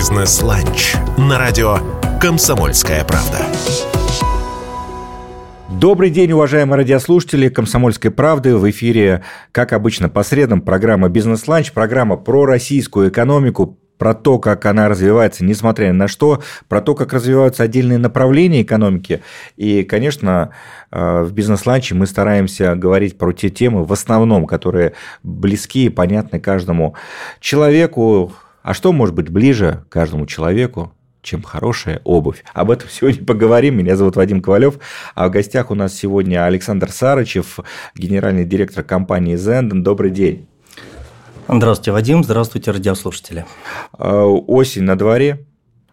Бизнес-ланч на радио «Комсомольская правда». Добрый день, уважаемые радиослушатели «Комсомольской правды». В эфире, как обычно, по средам программа «Бизнес-ланч», программа про российскую экономику, про то, как она развивается, несмотря на что, про то, как развиваются отдельные направления экономики. И, конечно, э, в бизнес-ланче мы стараемся говорить про те темы, в основном, которые близки и понятны каждому человеку. А что может быть ближе каждому человеку, чем хорошая обувь. Об этом сегодня поговорим. Меня зовут Вадим Ковалев, а в гостях у нас сегодня Александр Сарычев, генеральный директор компании Zenden. Добрый день. Здравствуйте, Вадим. Здравствуйте, радиослушатели. А, осень на дворе,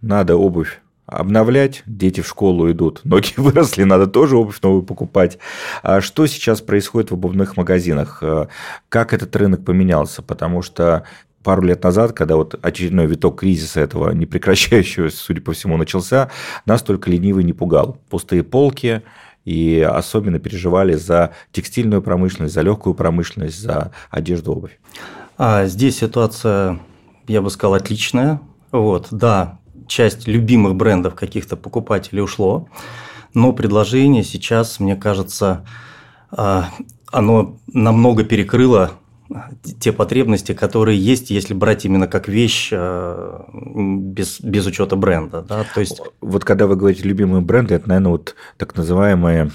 надо обувь обновлять, дети в школу идут, ноги выросли, надо тоже обувь новую покупать. А что сейчас происходит в обувных магазинах? А, как этот рынок поменялся? Потому что пару лет назад, когда вот очередной виток кризиса этого непрекращающегося, судя по всему, начался, нас только ленивый не пугал. Пустые полки, и особенно переживали за текстильную промышленность, за легкую промышленность, за одежду, обувь. А здесь ситуация, я бы сказал, отличная. Вот, да, часть любимых брендов каких-то покупателей ушло, но предложение сейчас, мне кажется, а, оно намного перекрыло те потребности, которые есть, если брать именно как вещь а, без, без учета бренда. Да? То есть... Вот когда вы говорите любимые бренды, это, наверное, вот так называемые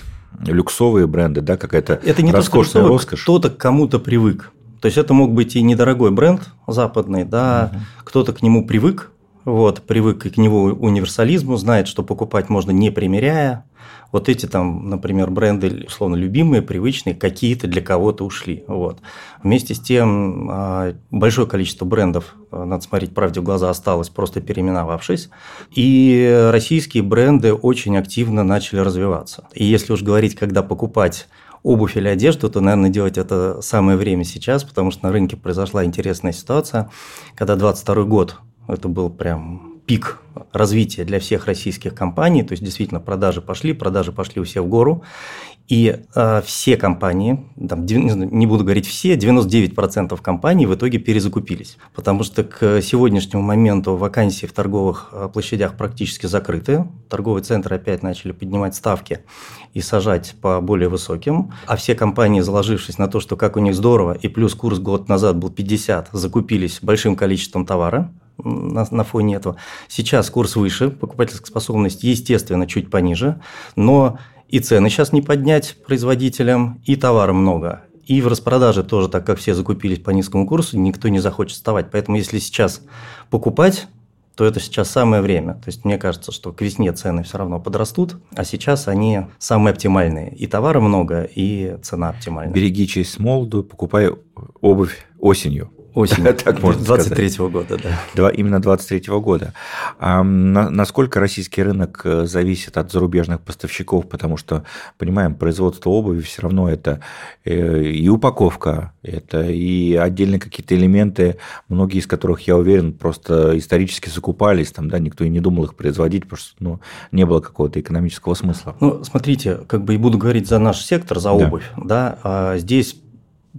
люксовые бренды, да, какая-то это не роскошная роскошь. Кто-то к кому-то привык. То есть это мог быть и недорогой бренд западный, да, угу. кто-то к нему привык, вот, привык к него универсализму, знает, что покупать можно не примеряя. Вот эти там, например, бренды, условно, любимые, привычные, какие-то для кого-то ушли. Вот. Вместе с тем, а, большое количество брендов, а, надо смотреть правде в глаза, осталось, просто переименовавшись. И российские бренды очень активно начали развиваться. И если уж говорить, когда покупать обувь или одежду, то, наверное, делать это самое время сейчас, потому что на рынке произошла интересная ситуация, когда 22 год, это был прям пик развития для всех российских компаний, то есть действительно продажи пошли, продажи пошли у всех в гору, и э, все компании, там, не буду говорить все, 99% компаний в итоге перезакупились, потому что к сегодняшнему моменту вакансии в торговых э, площадях практически закрыты, торговые центры опять начали поднимать ставки и сажать по более высоким, а все компании, заложившись на то, что как у них здорово, и плюс курс год назад был 50, закупились большим количеством товара, на, на фоне этого. Сейчас курс выше, покупательская способность, естественно, чуть пониже, но и цены сейчас не поднять производителям, и товара много. И в распродаже тоже, так как все закупились по низкому курсу, никто не захочет вставать. Поэтому если сейчас покупать, то это сейчас самое время. То есть мне кажется, что к весне цены все равно подрастут, а сейчас они самые оптимальные. И товара много, и цена оптимальная. Береги честь молоду, покупай обувь осенью. Так можно 23 -го года, да. Два, именно 23 -го года. А на, насколько российский рынок э, зависит от зарубежных поставщиков? Потому что, понимаем, производство обуви все равно это э, и упаковка, это и отдельные какие-то элементы, многие из которых, я уверен, просто исторически закупались, там, да, никто и не думал их производить, потому что ну, не было какого-то экономического смысла. Ну, смотрите, как бы и буду говорить за наш сектор, за обувь, да, да а здесь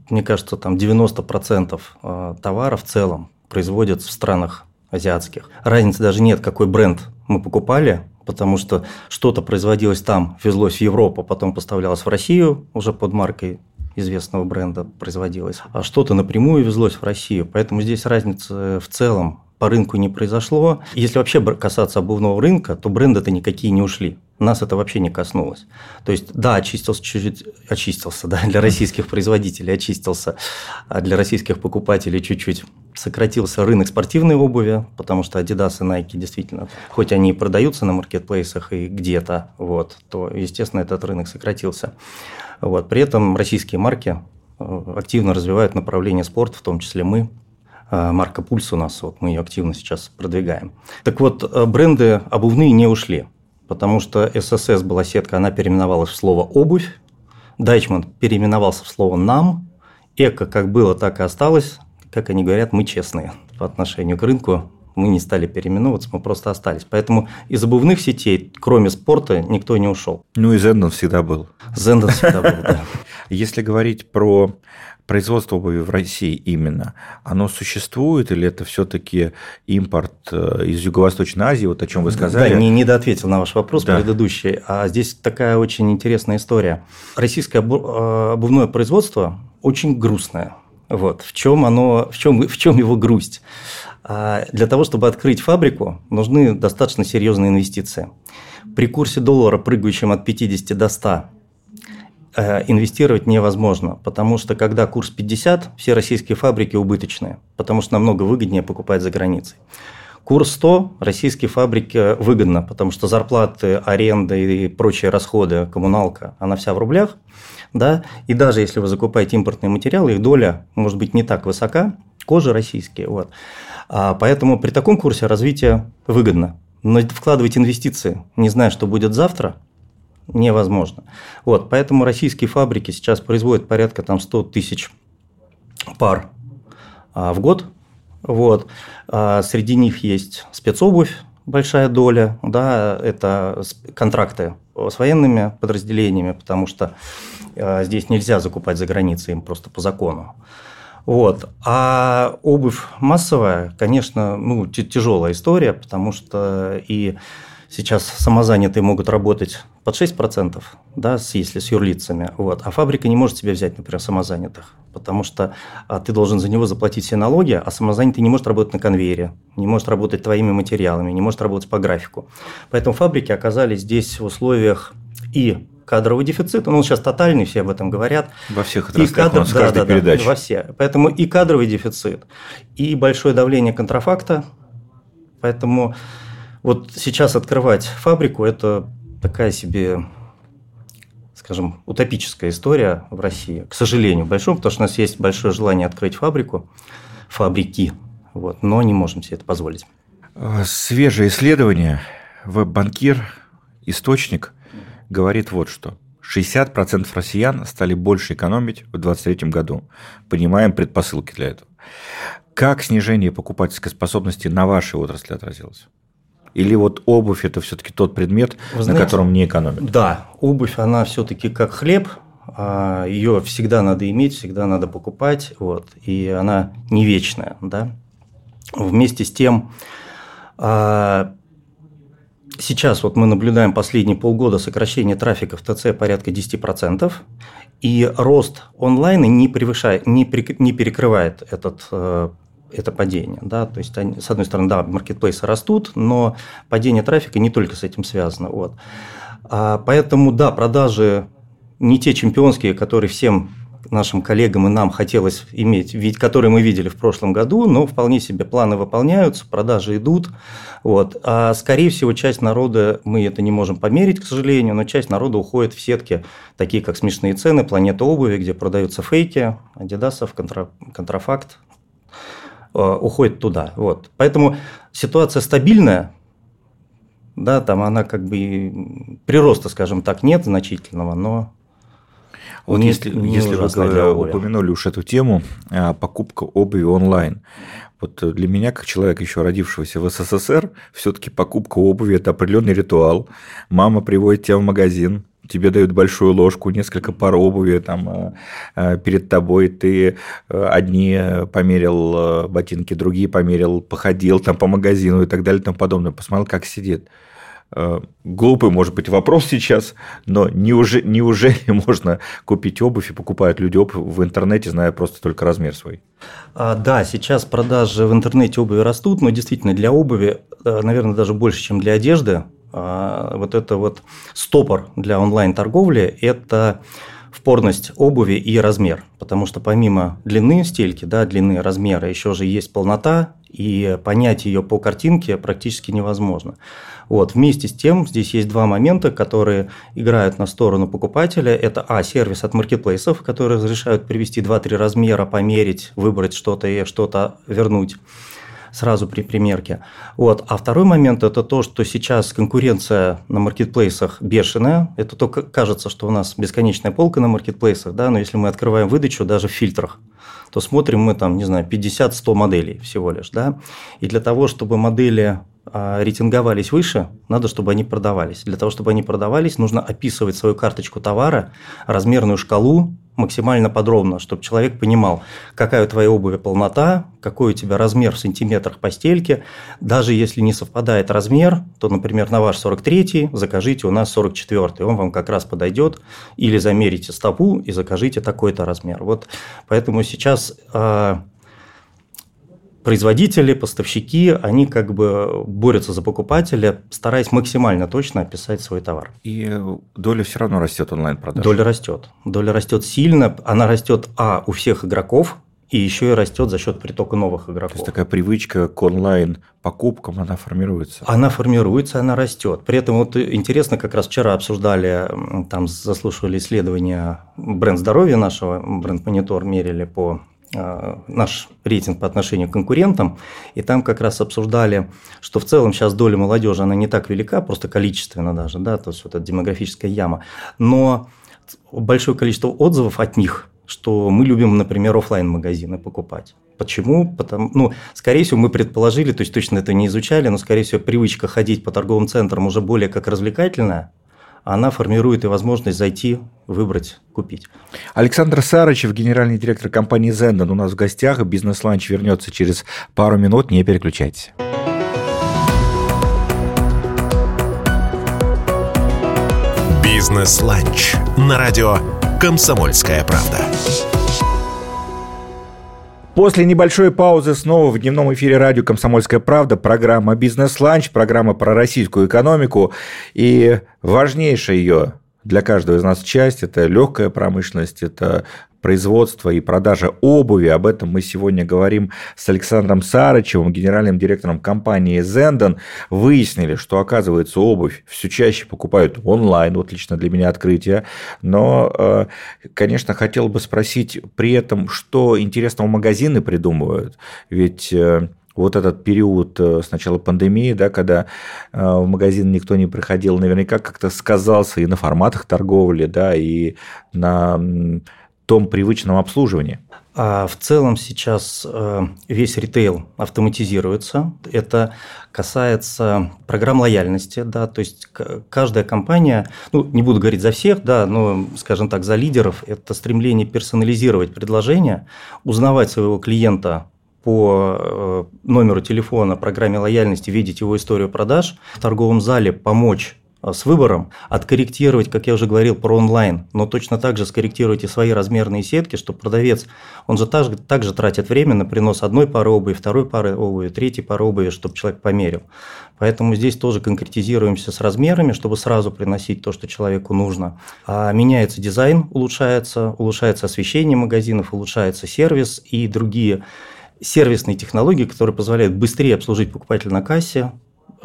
мне кажется, там 90% э, товара в целом производятся в странах азиатских. Разницы даже нет, какой бренд мы покупали, потому что что-то производилось там, везлось в Европу, потом поставлялось в Россию уже под маркой известного бренда производилось, а что-то напрямую везлось в Россию. Поэтому здесь разницы в целом по рынку не произошло. Если вообще касаться обувного рынка, то бренды-то никакие не ушли. Нас это вообще не коснулось. То есть, да, очистился чуть-чуть, очистился, да, для российских производителей очистился, а для российских покупателей чуть-чуть сократился рынок спортивной обуви, потому что Adidas и Nike действительно, хоть они и продаются на маркетплейсах и где-то, вот, то, естественно, этот рынок сократился. Вот. При этом российские марки э, активно развивают направление спорта, в том числе мы. Э, марка Пульс у нас, вот мы ее активно сейчас продвигаем. Так вот, э, бренды обувные не ушли потому что ССС была сетка, она переименовалась в слово «обувь», Дайчман переименовался в слово «нам», Эко как было, так и осталось. Как они говорят, мы честные по отношению к рынку. Мы не стали переименовываться, мы просто остались. Поэтому из обувных сетей, кроме спорта, никто не ушел. Ну и Зендон всегда был. Зендон всегда был, да. Если говорить про производство обуви в России именно, оно существует или это все-таки импорт э, из Юго-Восточной Азии, вот о чем вы сказали? Да, не недоответил на ваш вопрос да. предыдущий. А здесь такая очень интересная история. Российское э, обувное производство очень грустное. Вот. В чем оно, в чем, в чем его грусть? А для того, чтобы открыть фабрику, нужны достаточно серьезные инвестиции. При курсе доллара, прыгающем от 50 до 100, э, инвестировать невозможно, потому что когда курс 50, все российские фабрики убыточные, потому что намного выгоднее покупать за границей. Курс 100 российские фабрики выгодно, потому что зарплаты, аренда и прочие расходы, коммуналка, она вся в рублях. Да? И даже если вы закупаете импортные материалы, их доля может быть не так высока, кожа российские. Вот. А поэтому при таком курсе развитие выгодно. Но вкладывать инвестиции, не зная, что будет завтра, невозможно. Вот, поэтому российские фабрики сейчас производят порядка там, 100 тысяч пар а, в год. Вот. А среди них есть спецобувь, большая доля, да, это контракты с военными подразделениями, потому что а, здесь нельзя закупать за границей им просто по закону. Вот. А обувь массовая, конечно, ну, тяжелая история, потому что и сейчас самозанятые могут работать под 6%, да, если с юрлицами, вот, а фабрика не может себе взять, например, самозанятых, потому что а, ты должен за него заплатить все налоги, а самозанятый не может работать на конвейере, не может работать твоими материалами, не может работать по графику. Поэтому фабрики оказались здесь в условиях и кадровый дефицит, он сейчас тотальный, все об этом говорят. Во всех отраслях, и кадр... у нас да, да, передаче. Да, во все. Поэтому и кадровый дефицит, и большое давление контрафакта. Поэтому вот сейчас открывать фабрику – это такая себе, скажем, утопическая история в России. К сожалению, большому, потому что у нас есть большое желание открыть фабрику, фабрики, вот, но не можем себе это позволить. Свежее исследование, веб-банкир, источник – говорит вот что. 60% россиян стали больше экономить в 2023 году. Понимаем предпосылки для этого. Как снижение покупательской способности на вашей отрасли отразилось? Или вот обувь это все-таки тот предмет, Вы знаете, на котором не экономят? Да, обувь она все-таки как хлеб, а ее всегда надо иметь, всегда надо покупать, вот, и она не вечная, да. Вместе с тем а, Сейчас вот мы наблюдаем последние полгода сокращение трафика в ТЦ порядка 10%, и рост онлайна не, превышает, не, при, не перекрывает этот, э, это падение. Да? То есть, они, с одной стороны, да, маркетплейсы растут, но падение трафика не только с этим связано. Вот. А, поэтому, да, продажи не те чемпионские, которые всем нашим коллегам и нам хотелось иметь, ведь, которые мы видели в прошлом году, но вполне себе планы выполняются, продажи идут. Вот. А скорее всего, часть народа, мы это не можем померить, к сожалению, но часть народа уходит в сетки, такие как смешные цены, планета обуви, где продаются фейки, адидасов, контра, контрафакт, уходит туда. Вот. Поэтому ситуация стабильная, да, там она как бы прироста, скажем так, нет значительного, но вот не, если, не если вы упомянули уж эту тему, а, покупка обуви онлайн. Вот для меня, как человека, еще родившегося в СССР, все-таки покупка обуви – это определенный ритуал. Мама приводит тебя в магазин, тебе дают большую ложку, несколько пар обуви там а, а, перед тобой, ты одни померил ботинки, другие померил, походил там по магазину и так далее и тому подобное, посмотрел, как сидит. Э, глупый, может быть, вопрос сейчас, но неужели, неужели можно купить обувь и покупают люди обувь в интернете, зная просто только размер свой? А, да, сейчас продажи в интернете обуви растут, но действительно для обуви, э, наверное, даже больше, чем для одежды, вот это вот стопор для онлайн-торговли – это впорность обуви и размер, потому что помимо длины стельки, да, длины размера, еще же есть полнота, и понять ее по картинке практически невозможно. Вот. Вместе с тем, здесь есть два момента, которые играют на сторону покупателя. Это, а, сервис от маркетплейсов, которые разрешают привести 2-3 размера, померить, выбрать что-то и что-то вернуть сразу при примерке. Вот. А второй момент – это то, что сейчас конкуренция на маркетплейсах бешеная. Это только кажется, что у нас бесконечная полка на маркетплейсах, да, но если мы открываем выдачу даже в фильтрах, то смотрим мы там, не знаю, 50-100 моделей всего лишь, да, и для того, чтобы модели а, рейтинговались выше, надо, чтобы они продавались. Для того, чтобы они продавались, нужно описывать свою карточку товара, размерную шкалу максимально подробно, чтобы человек понимал, какая у твоей обуви полнота, какой у тебя размер в сантиметрах по стельке. Даже если не совпадает размер, то, например, на ваш 43 закажите у нас 44 он вам как раз подойдет. Или замерите стопу и закажите такой-то размер. Вот поэтому сейчас а, производители, поставщики, они как бы борются за покупателя, стараясь максимально точно описать свой товар. И доля все равно растет онлайн-продаж. Доля растет. Доля растет сильно. Она растет, а, у всех игроков, и еще и растет за счет притока новых игроков. То есть такая привычка к онлайн покупкам, она формируется. Она формируется, она растет. При этом вот интересно, как раз вчера обсуждали, там заслушивали исследования бренд здоровья нашего, бренд монитор мерили по наш рейтинг по отношению к конкурентам, и там как раз обсуждали, что в целом сейчас доля молодежи, она не так велика, просто количественно даже, да, то есть вот эта демографическая яма, но большое количество отзывов от них, что мы любим, например, офлайн магазины покупать. Почему? Потому, ну, скорее всего, мы предположили, то есть точно это не изучали, но, скорее всего, привычка ходить по торговым центрам уже более как развлекательная, она формирует и возможность зайти, выбрать, купить. Александр Сарычев, генеральный директор компании Zendon, у нас в гостях. Бизнес-ланч вернется через пару минут, не переключайтесь. Бизнес-ланч на радио «Комсомольская правда». После небольшой паузы снова в дневном эфире радио «Комсомольская правда» программа «Бизнес-ланч», программа про российскую экономику. И важнейшая ее для каждого из нас часть – это легкая промышленность, это производства и продажа обуви. Об этом мы сегодня говорим с Александром Сарычевым, генеральным директором компании Zenden. Выяснили, что, оказывается, обувь все чаще покупают онлайн. Вот лично для меня открытие. Но, э, конечно, хотел бы спросить при этом, что интересного магазины придумывают. Ведь э, вот этот период э, с начала пандемии, да, когда в магазин никто не приходил, наверняка как-то сказался и на форматах торговли, да, и на том привычном обслуживании? А в целом сейчас э, весь ритейл автоматизируется. Это касается программ лояльности, да, то есть каждая компания, ну, не буду говорить за всех, да, но, скажем так, за лидеров, это стремление персонализировать предложение, узнавать своего клиента по э, номеру телефона, программе лояльности, видеть его историю продаж, в торговом зале помочь с выбором, откорректировать, как я уже говорил, про онлайн, но точно так же скорректировать и свои размерные сетки, чтобы продавец, он же также, также тратит время на принос одной пары обуви, второй пары обуви, третьей пары обуви, чтобы человек померил. Поэтому здесь тоже конкретизируемся с размерами, чтобы сразу приносить то, что человеку нужно. А меняется дизайн, улучшается, улучшается освещение магазинов, улучшается сервис и другие сервисные технологии, которые позволяют быстрее обслужить покупателя на кассе,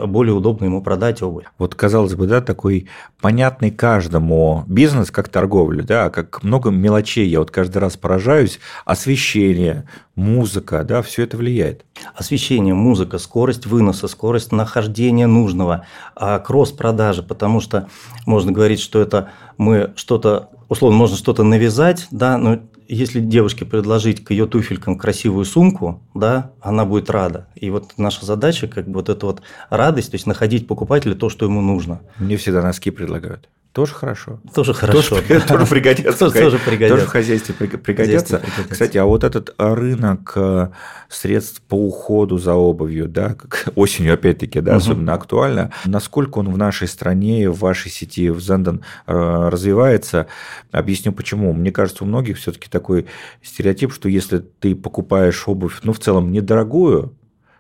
более удобно ему продать обувь. Вот, казалось бы, да, такой понятный каждому бизнес, как торговля, да, как много мелочей, я вот каждый раз поражаюсь, освещение, музыка, да, все это влияет. Освещение, музыка, скорость выноса, скорость нахождения нужного, а кросс-продажи, потому что можно говорить, что это мы что-то, условно, можно что-то навязать, да, но если девушке предложить к ее туфелькам красивую сумку, да, она будет рада. И вот наша задача, как бы вот эта вот радость, то есть находить покупателя то, что ему нужно. Мне всегда носки предлагают. Тоже хорошо. Тоже хорошо. Тоже, тоже пригодятся. Тоже, тоже пригодятся. Тоже в хозяйстве пригодятся. Кстати, а вот этот рынок э, средств по уходу за обувью, да, как осенью опять-таки, да, угу. особенно актуально, насколько он в нашей стране, в вашей сети, в Зенден э, развивается, объясню почему. Мне кажется, у многих все-таки такой стереотип, что если ты покупаешь обувь, ну, в целом, недорогую,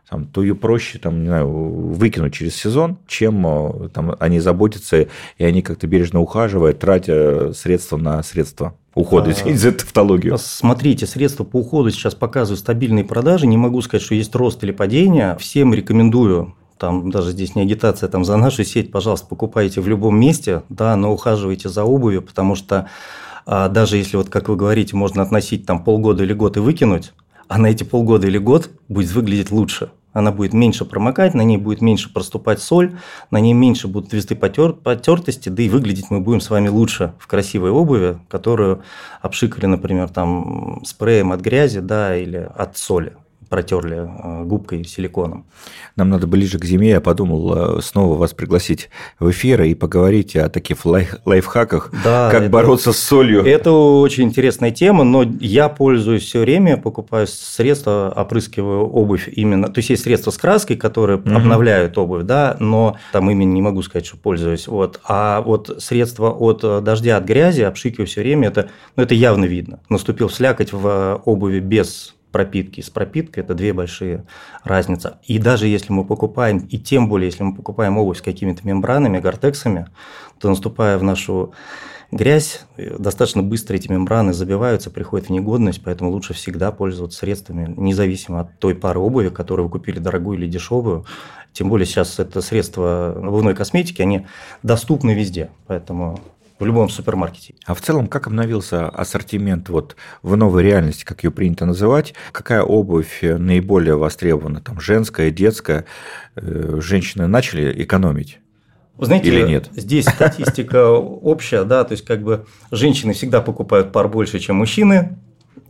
там, то ее проще там, не знаю, выкинуть через сезон, чем э, там, они заботятся, и они как-то бережно ухаживают, тратя средства на средства ухода, извините за тавтологию. Смотрите, средства по уходу сейчас показывают стабильные продажи. Не могу сказать, что есть рост или падение. Всем рекомендую там даже здесь не агитация, там за нашу сеть, пожалуйста, покупайте в любом месте, да, но ухаживайте за обувью, потому что а, даже если вот, как вы говорите, можно относить там полгода или год и выкинуть, а на эти полгода или год будет выглядеть лучше она будет меньше промокать, на ней будет меньше проступать соль, на ней меньше будут везды потер, потертости, да и выглядеть мы будем с вами лучше в красивой обуви, которую обшикали, например, там спреем от грязи, да, или от соли. Протерли э, губкой силиконом. Нам надо ближе к зиме, я подумал снова вас пригласить в эфир и поговорить о таких лайф лайфхаках, да, как это, бороться с солью. Это очень интересная тема, но я пользуюсь все время, покупаю средства, опрыскиваю обувь именно, то есть есть средства с краской, которые угу. обновляют обувь, да, но там именно не могу сказать, что пользуюсь, вот, а вот средства от дождя, от грязи обшикиваю все время, это, ну, это явно видно. Наступил слякоть в обуви без пропитки. С пропиткой это две большие разницы. И даже если мы покупаем, и тем более, если мы покупаем обувь с какими-то мембранами, гортексами, то наступая в нашу грязь, достаточно быстро эти мембраны забиваются, приходят в негодность, поэтому лучше всегда пользоваться средствами, независимо от той пары обуви, которую вы купили дорогую или дешевую. Тем более сейчас это средства обувной косметики, они доступны везде, поэтому в любом супермаркете. А в целом, как обновился ассортимент вот в новой реальности, как ее принято называть? Какая обувь наиболее востребована? Там женская, детская? Э, женщины начали экономить? Знаете, Или нет? здесь статистика общая, да, то есть как бы женщины всегда покупают пар больше, чем мужчины,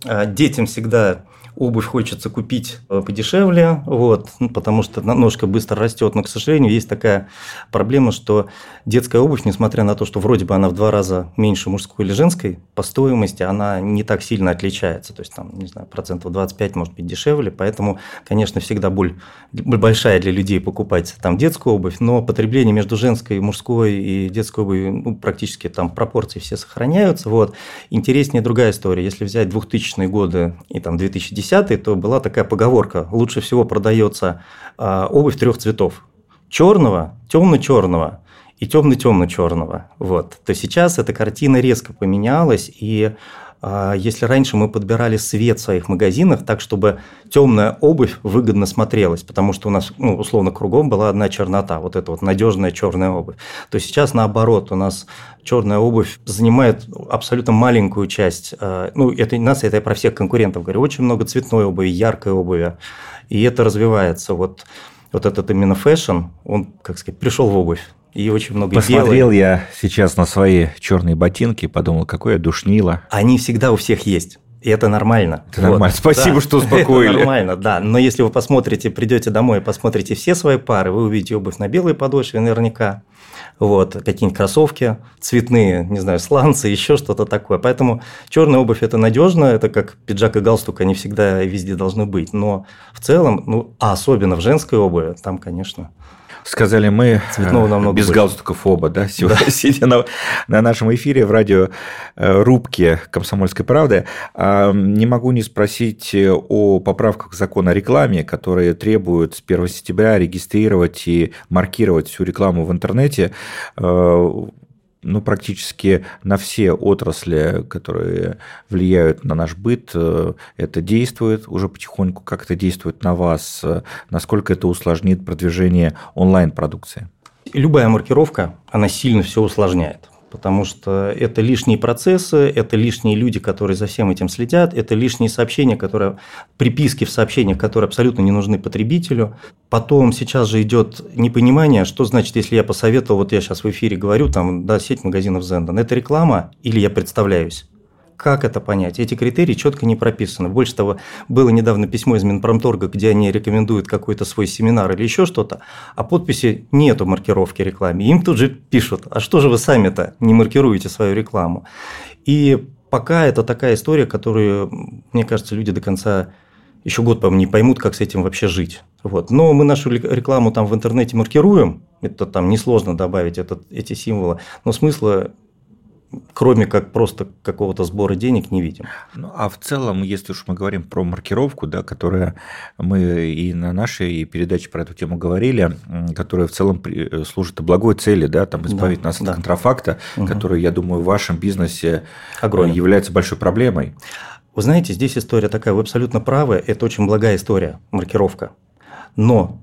а детям всегда обувь хочется купить э, подешевле, вот, ну, потому что ножка быстро растет, но, к сожалению, есть такая проблема, что детская обувь, несмотря на то, что вроде бы она в два раза меньше мужской или женской, по стоимости она не так сильно отличается, то есть там, не знаю, процентов 25 может быть дешевле, поэтому, конечно, всегда боль, боль большая для людей покупать там детскую обувь, но потребление между женской, мужской и детской обувью ну, практически там пропорции все сохраняются, вот. Интереснее другая история, если взять 2000-е годы и там 2010 70-е, то была такая поговорка. Лучше всего продается а, обувь трех цветов. Черного, темно-черного и темно-темно-черного. Вот. То сейчас эта картина резко поменялась, и если раньше мы подбирали свет в своих магазинах так, чтобы темная обувь выгодно смотрелась, потому что у нас, ну, условно, кругом была одна чернота, вот эта вот надежная черная обувь, то сейчас наоборот, у нас черная обувь занимает абсолютно маленькую часть. А, ну, это у нас это я про всех конкурентов говорю, очень много цветной обуви, яркой обуви, и это развивается. Вот, вот этот именно fashion, он, как сказать, пришел в обувь и очень много Посмотрел белой. я сейчас на свои черные ботинки, подумал, какое душнило. Они всегда у всех есть. И это нормально. Это вот. нормально. Спасибо, да. что успокоили. Это нормально, да. Но если вы посмотрите, придете домой и посмотрите все свои пары, вы увидите обувь на белой подошве наверняка. Вот, какие-нибудь кроссовки цветные, не знаю, сланцы, еще что-то такое. Поэтому черная обувь это надежно, это как пиджак и галстук, они всегда везде должны быть. Но в целом, ну, а особенно в женской обуви, там, конечно, сказали мы Цветного э, намного без больше. галстуков оба, да, сегодня да. сидя на, на нашем эфире в радио э, рубке «Комсомольской правды». А, не могу не спросить о поправках закона о рекламе, которые требуют с 1 сентября регистрировать и маркировать всю рекламу в интернете э, ну, практически на все отрасли, которые влияют на наш быт, э, это действует уже потихоньку, как это действует на вас, э, насколько это усложнит продвижение онлайн-продукции? Любая маркировка, она сильно все усложняет потому что это лишние процессы, это лишние люди, которые за всем этим следят, это лишние сообщения, которые, приписки в сообщениях, которые абсолютно не нужны потребителю. Потом сейчас же идет непонимание, что значит, если я посоветовал, вот я сейчас в эфире говорю, там, да, сеть магазинов Зендан, это реклама или я представляюсь? Как это понять? Эти критерии четко не прописаны. Больше того, было недавно письмо из Минпромторга, где они рекомендуют какой-то свой семинар или еще что-то, а подписи нету маркировки рекламе. Им тут же пишут, а что же вы сами-то не маркируете свою рекламу? И пока это такая история, которую, мне кажется, люди до конца еще год, по-моему, не поймут, как с этим вообще жить. Вот. Но мы нашу рекламу там в интернете маркируем, это там несложно добавить этот, эти символы, но смысла кроме как просто какого-то сбора денег, не видим. Ну, а в целом, если уж мы говорим про маркировку, да, которая мы и на нашей передаче про эту тему говорили, которая в целом служит благой цели, да, там избавить да, нас да. от контрафакта, угу. который, я думаю, в вашем бизнесе Огромный. является большой проблемой. Вы знаете, здесь история такая, вы абсолютно правы, это очень благая история, маркировка. Но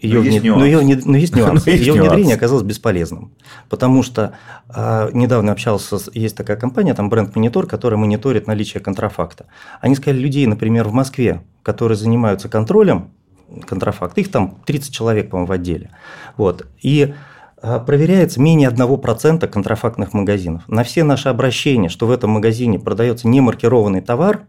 ее, но, вне... есть но, ее... но есть нюанс. Ее внедрение оказалось бесполезным. Потому что э, недавно общался, с... есть такая компания, там бренд Монитор, которая мониторит наличие контрафакта. Они сказали, людей, например, в Москве, которые занимаются контролем контрафакта, их там 30 человек, по-моему, в отделе. Вот. И э, проверяется менее 1% контрафактных магазинов. На все наши обращения, что в этом магазине продается немаркированный товар,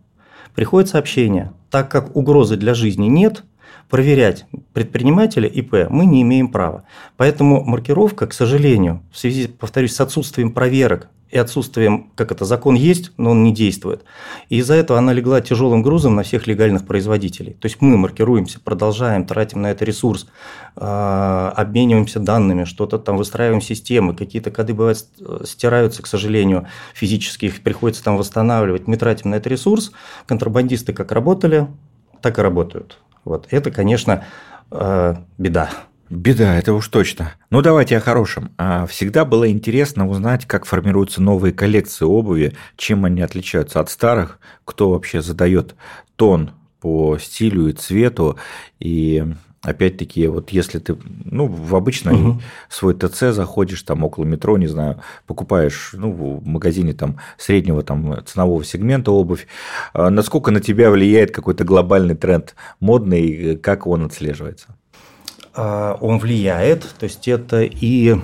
Приходит сообщение, так как угрозы для жизни нет, проверять предпринимателя ИП мы не имеем права. Поэтому маркировка, к сожалению, в связи, повторюсь, с отсутствием проверок и отсутствием, как это, закон есть, но он не действует. И из-за этого она легла тяжелым грузом на всех легальных производителей. То есть мы маркируемся, продолжаем, тратим на это ресурс, а, обмениваемся данными, что-то там выстраиваем системы, какие-то коды бывают стираются, к сожалению, физически их приходится там восстанавливать. Мы тратим на это ресурс, контрабандисты как работали, так и работают. Вот. Это, конечно, э, беда. Беда, это уж точно. Ну, давайте о хорошем. А всегда было интересно узнать, как формируются новые коллекции обуви, чем они отличаются от старых, кто вообще задает тон по стилю и цвету, и опять-таки, вот если ты, ну, в обычный угу. свой ТЦ заходишь, там, около метро, не знаю, покупаешь, ну, в магазине там среднего там ценового сегмента обувь, а насколько на тебя влияет какой-то глобальный тренд модный, как он отслеживается? А, он влияет, то есть это и,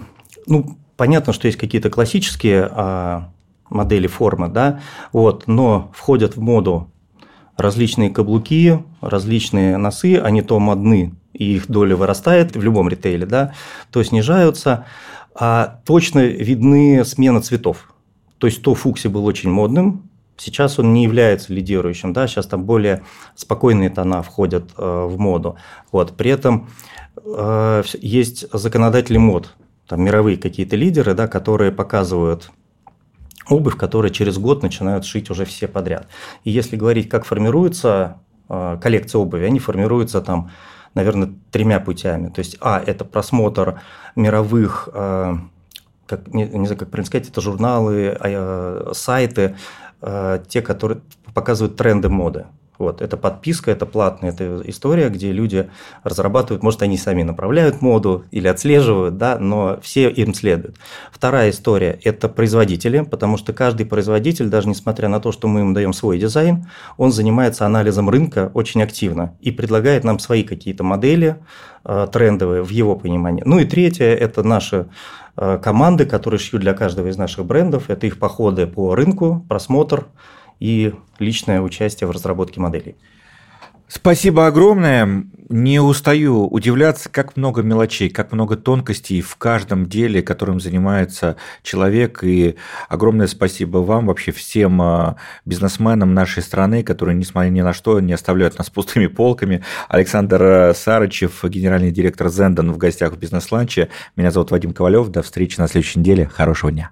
ну, понятно, что есть какие-то классические а, модели формы, да, вот, но входят в моду различные каблуки, различные носы, они то модны, и их доля вырастает в любом ритейле, да, то снижаются, а точно видны смена цветов. То есть то фукси был очень модным, сейчас он не является лидирующим, да, сейчас там более спокойные тона входят э, в моду. Вот. При этом Э, есть законодатели мод, там мировые какие-то лидеры, да, которые показывают обувь, которые через год начинают шить уже все подряд. И если говорить, как формируется э, коллекция обуви, они формируются там, наверное, тремя путями. То есть, а, это просмотр мировых, э, как, не, не знаю, как правильно сказать, это журналы, сайты, те, которые показывают тренды моды. Вот, это подписка, это платная это история, где люди разрабатывают, может, они сами направляют моду или отслеживают, да, но все им следуют. Вторая история – это производители, потому что каждый производитель, даже несмотря на то, что мы ему даем свой дизайн, он занимается анализом рынка очень активно и предлагает нам свои какие-то модели э, трендовые в его понимании. Ну и третье – это наши э, команды, которые шьют для каждого из наших брендов, это их походы по рынку, просмотр, и личное участие в разработке моделей. Спасибо огромное. Не устаю удивляться, как много мелочей, как много тонкостей в каждом деле, которым занимается человек. И огромное спасибо вам, вообще всем а, бизнесменам нашей страны, которые, несмотря ни на что, не оставляют нас пустыми полками. Александр а, Сарычев, генеральный директор Зендон в гостях в бизнес-ланче. Меня зовут Вадим Ковалев. До встречи на следующей неделе. Хорошего дня.